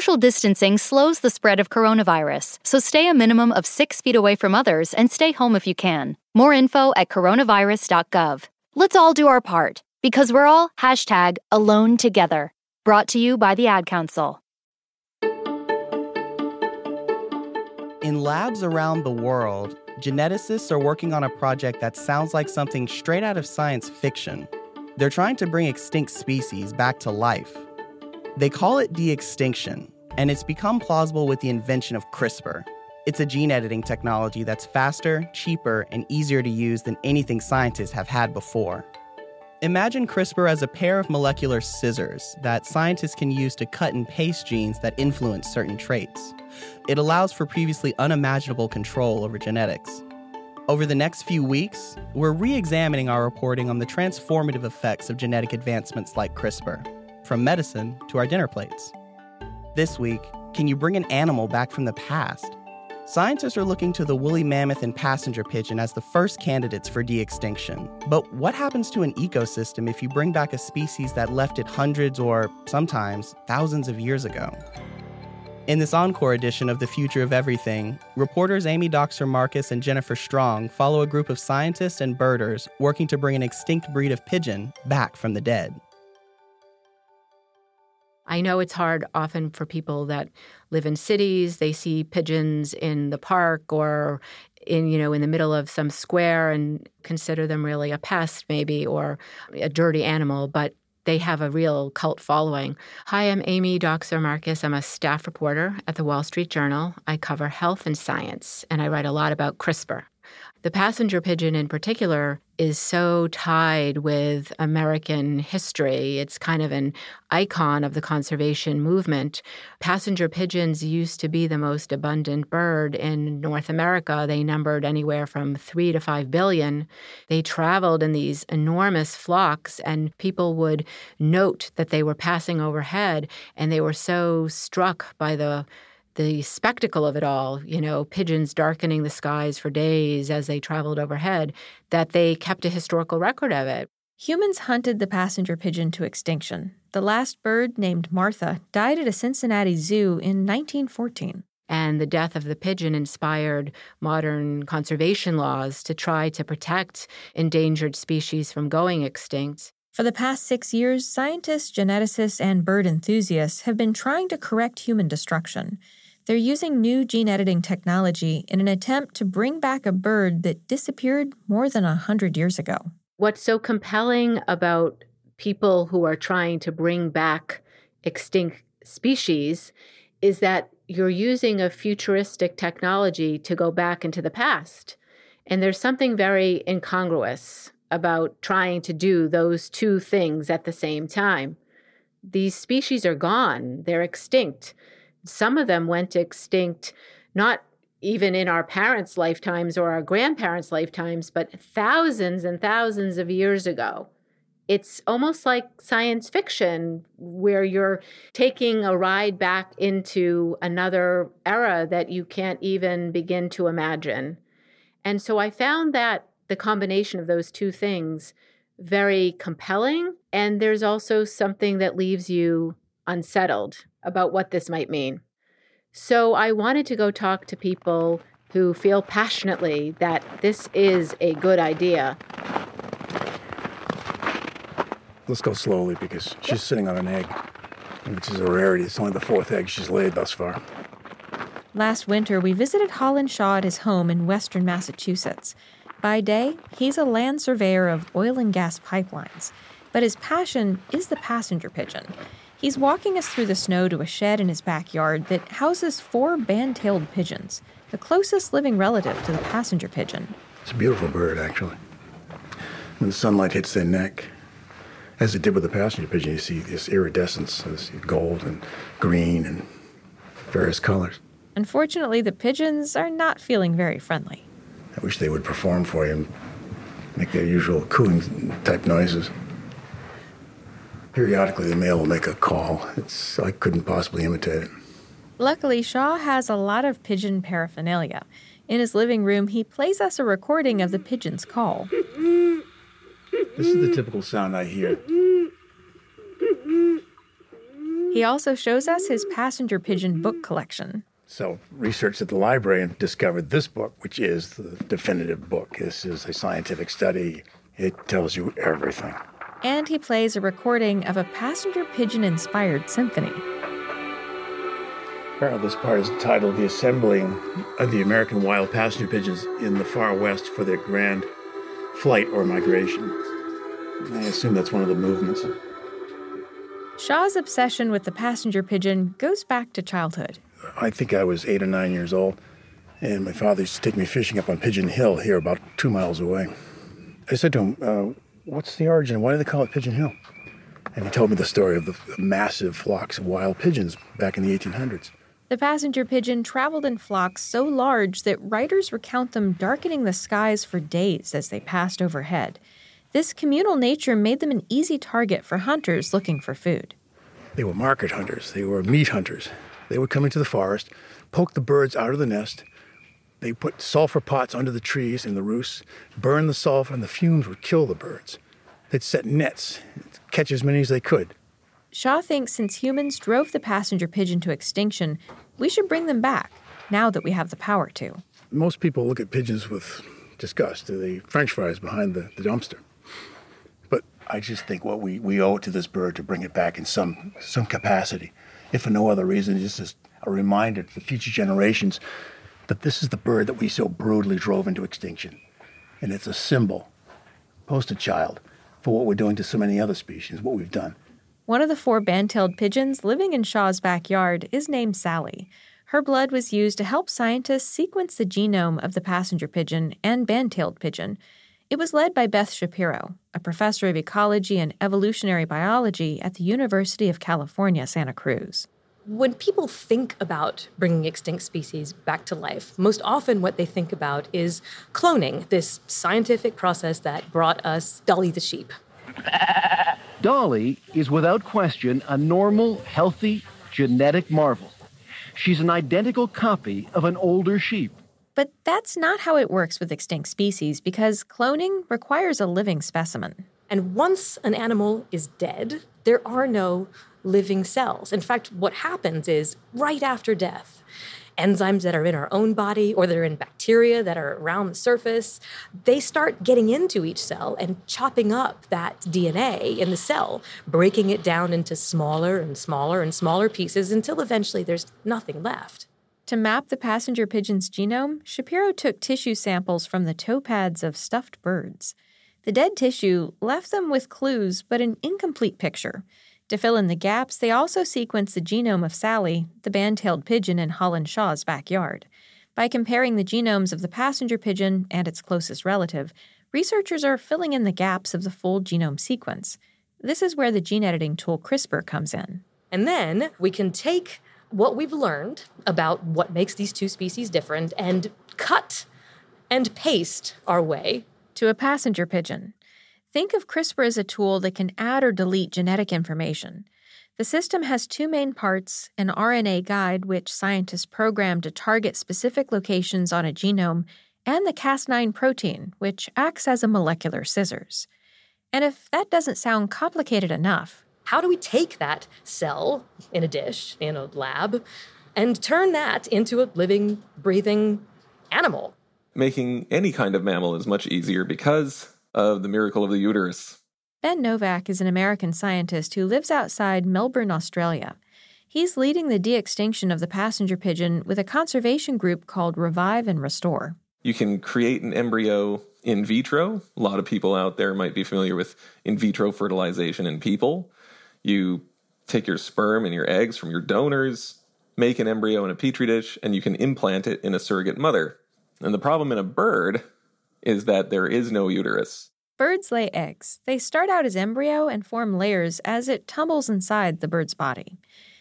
Social distancing slows the spread of coronavirus, so stay a minimum of six feet away from others and stay home if you can. More info at coronavirus.gov. Let's all do our part because we're all hashtag alone together. Brought to you by the Ad Council. In labs around the world, geneticists are working on a project that sounds like something straight out of science fiction. They're trying to bring extinct species back to life. They call it de extinction, and it's become plausible with the invention of CRISPR. It's a gene editing technology that's faster, cheaper, and easier to use than anything scientists have had before. Imagine CRISPR as a pair of molecular scissors that scientists can use to cut and paste genes that influence certain traits. It allows for previously unimaginable control over genetics. Over the next few weeks, we're re examining our reporting on the transformative effects of genetic advancements like CRISPR, from medicine to our dinner plates. This week, can you bring an animal back from the past? Scientists are looking to the woolly mammoth and passenger pigeon as the first candidates for de extinction. But what happens to an ecosystem if you bring back a species that left it hundreds or sometimes thousands of years ago? In this encore edition of The Future of Everything, reporters Amy Dockser Marcus and Jennifer Strong follow a group of scientists and birders working to bring an extinct breed of pigeon back from the dead. I know it's hard often for people that live in cities. They see pigeons in the park or in you know in the middle of some square and consider them really a pest maybe or a dirty animal, but they have a real cult following. Hi, I'm Amy Dockser Marcus. I'm a staff reporter at the Wall Street Journal. I cover health and science, and I write a lot about CRISPR. The passenger pigeon, in particular, is so tied with American history. It's kind of an icon of the conservation movement. Passenger pigeons used to be the most abundant bird in North America. They numbered anywhere from three to five billion. They traveled in these enormous flocks, and people would note that they were passing overhead, and they were so struck by the the spectacle of it all, you know, pigeons darkening the skies for days as they traveled overhead, that they kept a historical record of it. Humans hunted the passenger pigeon to extinction. The last bird, named Martha, died at a Cincinnati zoo in 1914. And the death of the pigeon inspired modern conservation laws to try to protect endangered species from going extinct. For the past six years, scientists, geneticists, and bird enthusiasts have been trying to correct human destruction. They're using new gene editing technology in an attempt to bring back a bird that disappeared more than a hundred years ago. What's so compelling about people who are trying to bring back extinct species is that you're using a futuristic technology to go back into the past. And there's something very incongruous about trying to do those two things at the same time. These species are gone, they're extinct. Some of them went extinct, not even in our parents' lifetimes or our grandparents' lifetimes, but thousands and thousands of years ago. It's almost like science fiction where you're taking a ride back into another era that you can't even begin to imagine. And so I found that the combination of those two things very compelling. And there's also something that leaves you unsettled about what this might mean. So I wanted to go talk to people who feel passionately that this is a good idea. Let's go slowly because she's sitting on an egg, which is a rarity. It's only the fourth egg she's laid thus far. Last winter, we visited Holland Shaw at his home in western Massachusetts. By day, he's a land surveyor of oil and gas pipelines, but his passion is the passenger pigeon. He's walking us through the snow to a shed in his backyard that houses four band tailed pigeons, the closest living relative to the passenger pigeon. It's a beautiful bird, actually. When the sunlight hits their neck, as it did with the passenger pigeon, you see this iridescence, this gold and green and various colors. Unfortunately, the pigeons are not feeling very friendly. I wish they would perform for you and make their usual cooing type noises. Periodically, the male will make a call. It's, I couldn't possibly imitate it. Luckily, Shaw has a lot of pigeon paraphernalia. In his living room, he plays us a recording of the pigeon's call. This is the typical sound I hear. He also shows us his passenger pigeon book collection. So, researched at the library and discovered this book, which is the definitive book. This is a scientific study, it tells you everything. And he plays a recording of a passenger pigeon inspired symphony. Apparently, this part is titled The Assembling of the American Wild Passenger Pigeons in the Far West for their Grand Flight or Migration. I assume that's one of the movements. Shaw's obsession with the passenger pigeon goes back to childhood. I think I was eight or nine years old, and my father used to take me fishing up on Pigeon Hill here, about two miles away. I said to him, uh, What's the origin? Why do they call it Pigeon Hill? And he told me the story of the massive flocks of wild pigeons back in the 1800s. The passenger pigeon traveled in flocks so large that writers recount them darkening the skies for days as they passed overhead. This communal nature made them an easy target for hunters looking for food. They were market hunters, they were meat hunters. They would come into the forest, poke the birds out of the nest. They put sulfur pots under the trees in the roosts, burn the sulfur, and the fumes would kill the birds. They'd set nets, catch as many as they could. Shaw thinks since humans drove the passenger pigeon to extinction, we should bring them back now that we have the power to. Most people look at pigeons with disgust. They're the french fries behind the, the dumpster. But I just think what we, we owe it to this bird to bring it back in some, some capacity if for no other reason, just as a reminder to the future generations that this is the bird that we so brutally drove into extinction. And it's a symbol, poster child, for what we're doing to so many other species, what we've done. One of the four band tailed pigeons living in Shaw's backyard is named Sally. Her blood was used to help scientists sequence the genome of the passenger pigeon and band tailed pigeon. It was led by Beth Shapiro, a professor of ecology and evolutionary biology at the University of California, Santa Cruz. When people think about bringing extinct species back to life, most often what they think about is cloning, this scientific process that brought us Dolly the sheep. Dolly is without question a normal, healthy, genetic marvel. She's an identical copy of an older sheep. But that's not how it works with extinct species because cloning requires a living specimen. And once an animal is dead, there are no living cells. In fact, what happens is right after death, enzymes that are in our own body or that are in bacteria that are around the surface, they start getting into each cell and chopping up that DNA in the cell, breaking it down into smaller and smaller and smaller pieces until eventually there's nothing left. To map the passenger pigeon's genome, Shapiro took tissue samples from the toe pads of stuffed birds. The dead tissue left them with clues, but an incomplete picture. To fill in the gaps, they also sequenced the genome of Sally, the band tailed pigeon in Holland Shaw's backyard. By comparing the genomes of the passenger pigeon and its closest relative, researchers are filling in the gaps of the full genome sequence. This is where the gene editing tool CRISPR comes in. And then we can take what we've learned about what makes these two species different and cut and paste our way to a passenger pigeon. Think of CRISPR as a tool that can add or delete genetic information. The system has two main parts an RNA guide, which scientists program to target specific locations on a genome, and the Cas9 protein, which acts as a molecular scissors. And if that doesn't sound complicated enough, how do we take that cell in a dish, in a lab, and turn that into a living, breathing animal? Making any kind of mammal is much easier because of the miracle of the uterus. Ben Novak is an American scientist who lives outside Melbourne, Australia. He's leading the de extinction of the passenger pigeon with a conservation group called Revive and Restore. You can create an embryo in vitro. A lot of people out there might be familiar with in vitro fertilization in people. You take your sperm and your eggs from your donors, make an embryo in a petri dish, and you can implant it in a surrogate mother. And the problem in a bird is that there is no uterus. Birds lay eggs. They start out as embryo and form layers as it tumbles inside the bird's body.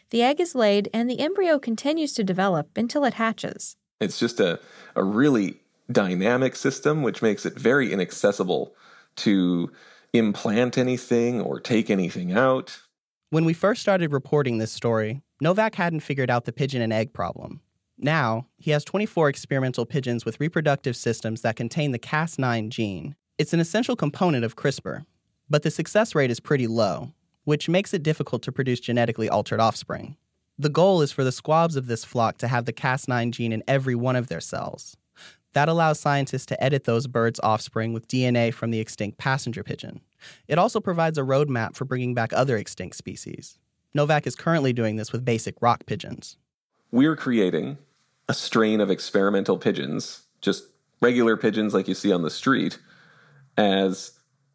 The egg is laid, and the embryo continues to develop until it hatches. It's just a, a really dynamic system, which makes it very inaccessible to implant anything or take anything out. When we first started reporting this story, Novak hadn't figured out the pigeon and egg problem. Now, he has 24 experimental pigeons with reproductive systems that contain the Cas9 gene. It's an essential component of CRISPR, but the success rate is pretty low. which makes it difficult to produce genetically altered offspring. The goal is for the squabs of this flock to have the Cas9 gene in every one of their cells. That allows scientists to edit those birds' offspring with DNA from the extinct passenger pigeon. It also provides a roadmap for bringing back other extinct species. Novak is currently doing this with basic rock pigeons. We're creating a strain of experimental pigeons, just regular pigeons like you see on the street, as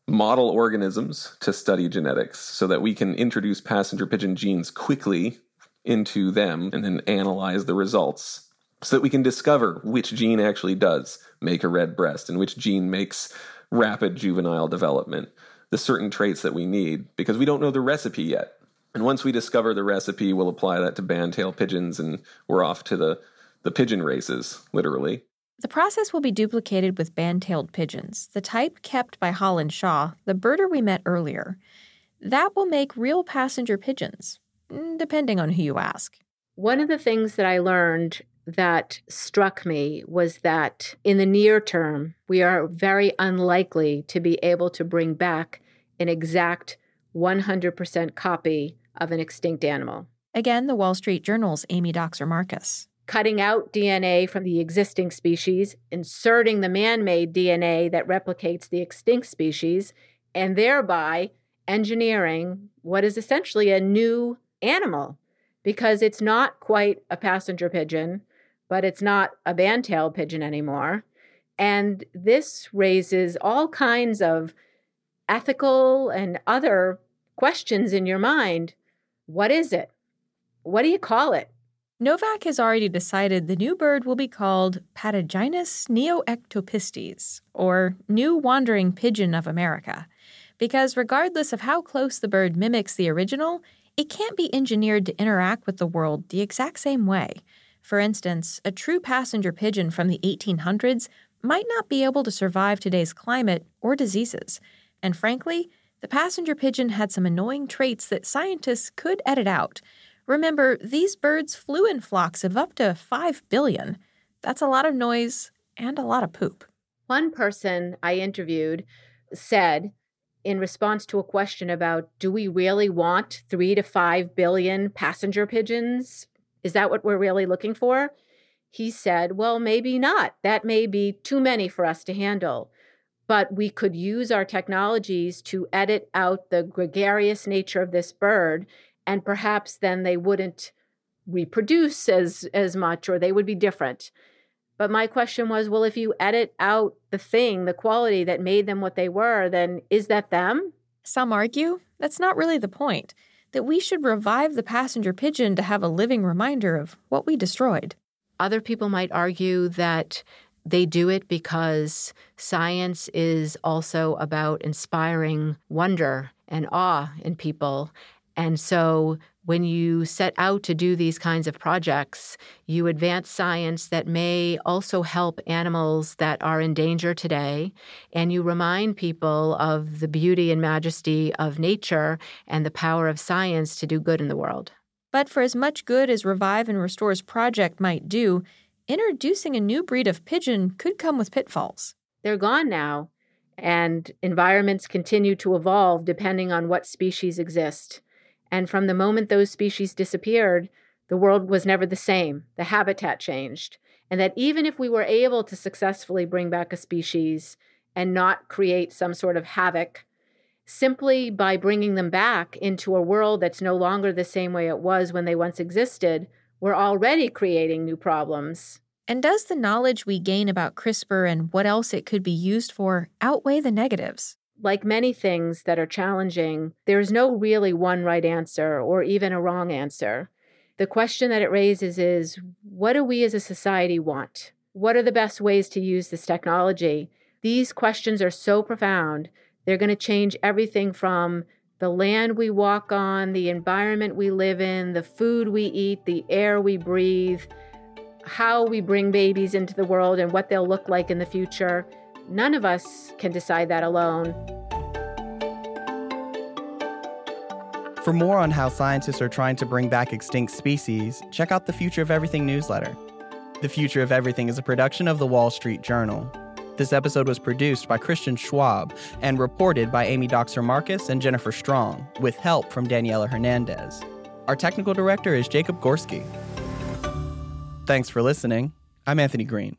model organisms to study genetics so that we can introduce passenger pigeon genes quickly into them and then analyze the results so that we can discover which gene actually does make a red breast and which gene makes rapid juvenile development, the certain traits that we need, because we don't know the recipe yet. And once we discover the recipe, we'll apply that to bandtail pigeons and we're off to the, the pigeon races, literally. The process will be duplicated with band-tailed pigeons, the type kept by Holland Shaw, the birder we met earlier. That will make real passenger pigeons, mm, depending on who you ask. One of the things that I learned that struck me was that in the near term, we are very unlikely to be able to bring back an exact 100% copy of an extinct animal. Again, the Wall Street Journal's Amy Dockser Marcus cutting out DNA from the existing species, inserting the man made DNA that replicates the extinct species, and thereby engineering what is essentially a new animal because it's not quite a passenger pigeon, but it's not a band-tailed pigeon anymore. And this raises all kinds of ethical and other questions in your mind. What is it? What do you call it? Novak has already decided the new bird will be called Patagioenas neoectopistes, or New Wandering Pigeon of America, because regardless of how close the bird mimics the original, it can't be engineered to interact with the world the exact same way. For instance, a true passenger pigeon from the 1800s might not be able to survive today's climate or diseases. And frankly, the passenger pigeon had some annoying traits that scientists could edit out. Remember, these birds flew in flocks of up to 5 billion. That's a lot of noise and a lot of poop. One person I interviewed said, in response to a question about do we really want 3 to 5 billion passenger pigeons? Is that what we're really looking for? He said, well, maybe not. That may be too many for us to handle. But we could use our technologies to edit out the gregarious nature of this bird and perhaps then they wouldn't reproduce as as much or they would be different. But my question was well if you edit out the thing the quality that made them what they were then is that them? Some argue that's not really the point that we should revive the passenger pigeon to have a living reminder of what we destroyed. Other people might argue that they do it because science is also about inspiring wonder and awe in people and so when you set out to do these kinds of projects, you advance science that may also help animals that are in danger today. And you remind people of the beauty and majesty of nature and the power of science to do good in the world. But for as much good as Revive and Restore's project might do, introducing a new breed of pigeon could come with pitfalls. They're gone now, and environments continue to evolve depending on what species exist. And from the moment those species disappeared, the world was never the same. The habitat changed. And that even if we were able to successfully bring back a species and not create some sort of havoc, simply by bringing them back into a world that's no longer the same way it was when they once existed, we're already creating new problems. And does the knowledge we gain about CRISPR and what else it could be used for outweigh the negatives? Like many things that are challenging, there's no really one right answer or even a wrong answer. The question that it raises is what do we as a society want? What are the best ways to use this technology? These questions are so profound. They're going to change everything from the land we walk on, the environment we live in, the food we eat, the air we breathe, how we bring babies into the world, and what they'll look like in the future. None of us can decide that alone. For more on how scientists are trying to bring back extinct species, check out the Future of Everything newsletter. The Future of Everything is a production of the Wall Street Journal. This episode was produced by Christian Schwab and reported by Amy Dockser Marcus and Jennifer Strong, with help from Daniela Hernandez. Our technical director is Jacob Gorski. Thanks for listening. I'm Anthony Green.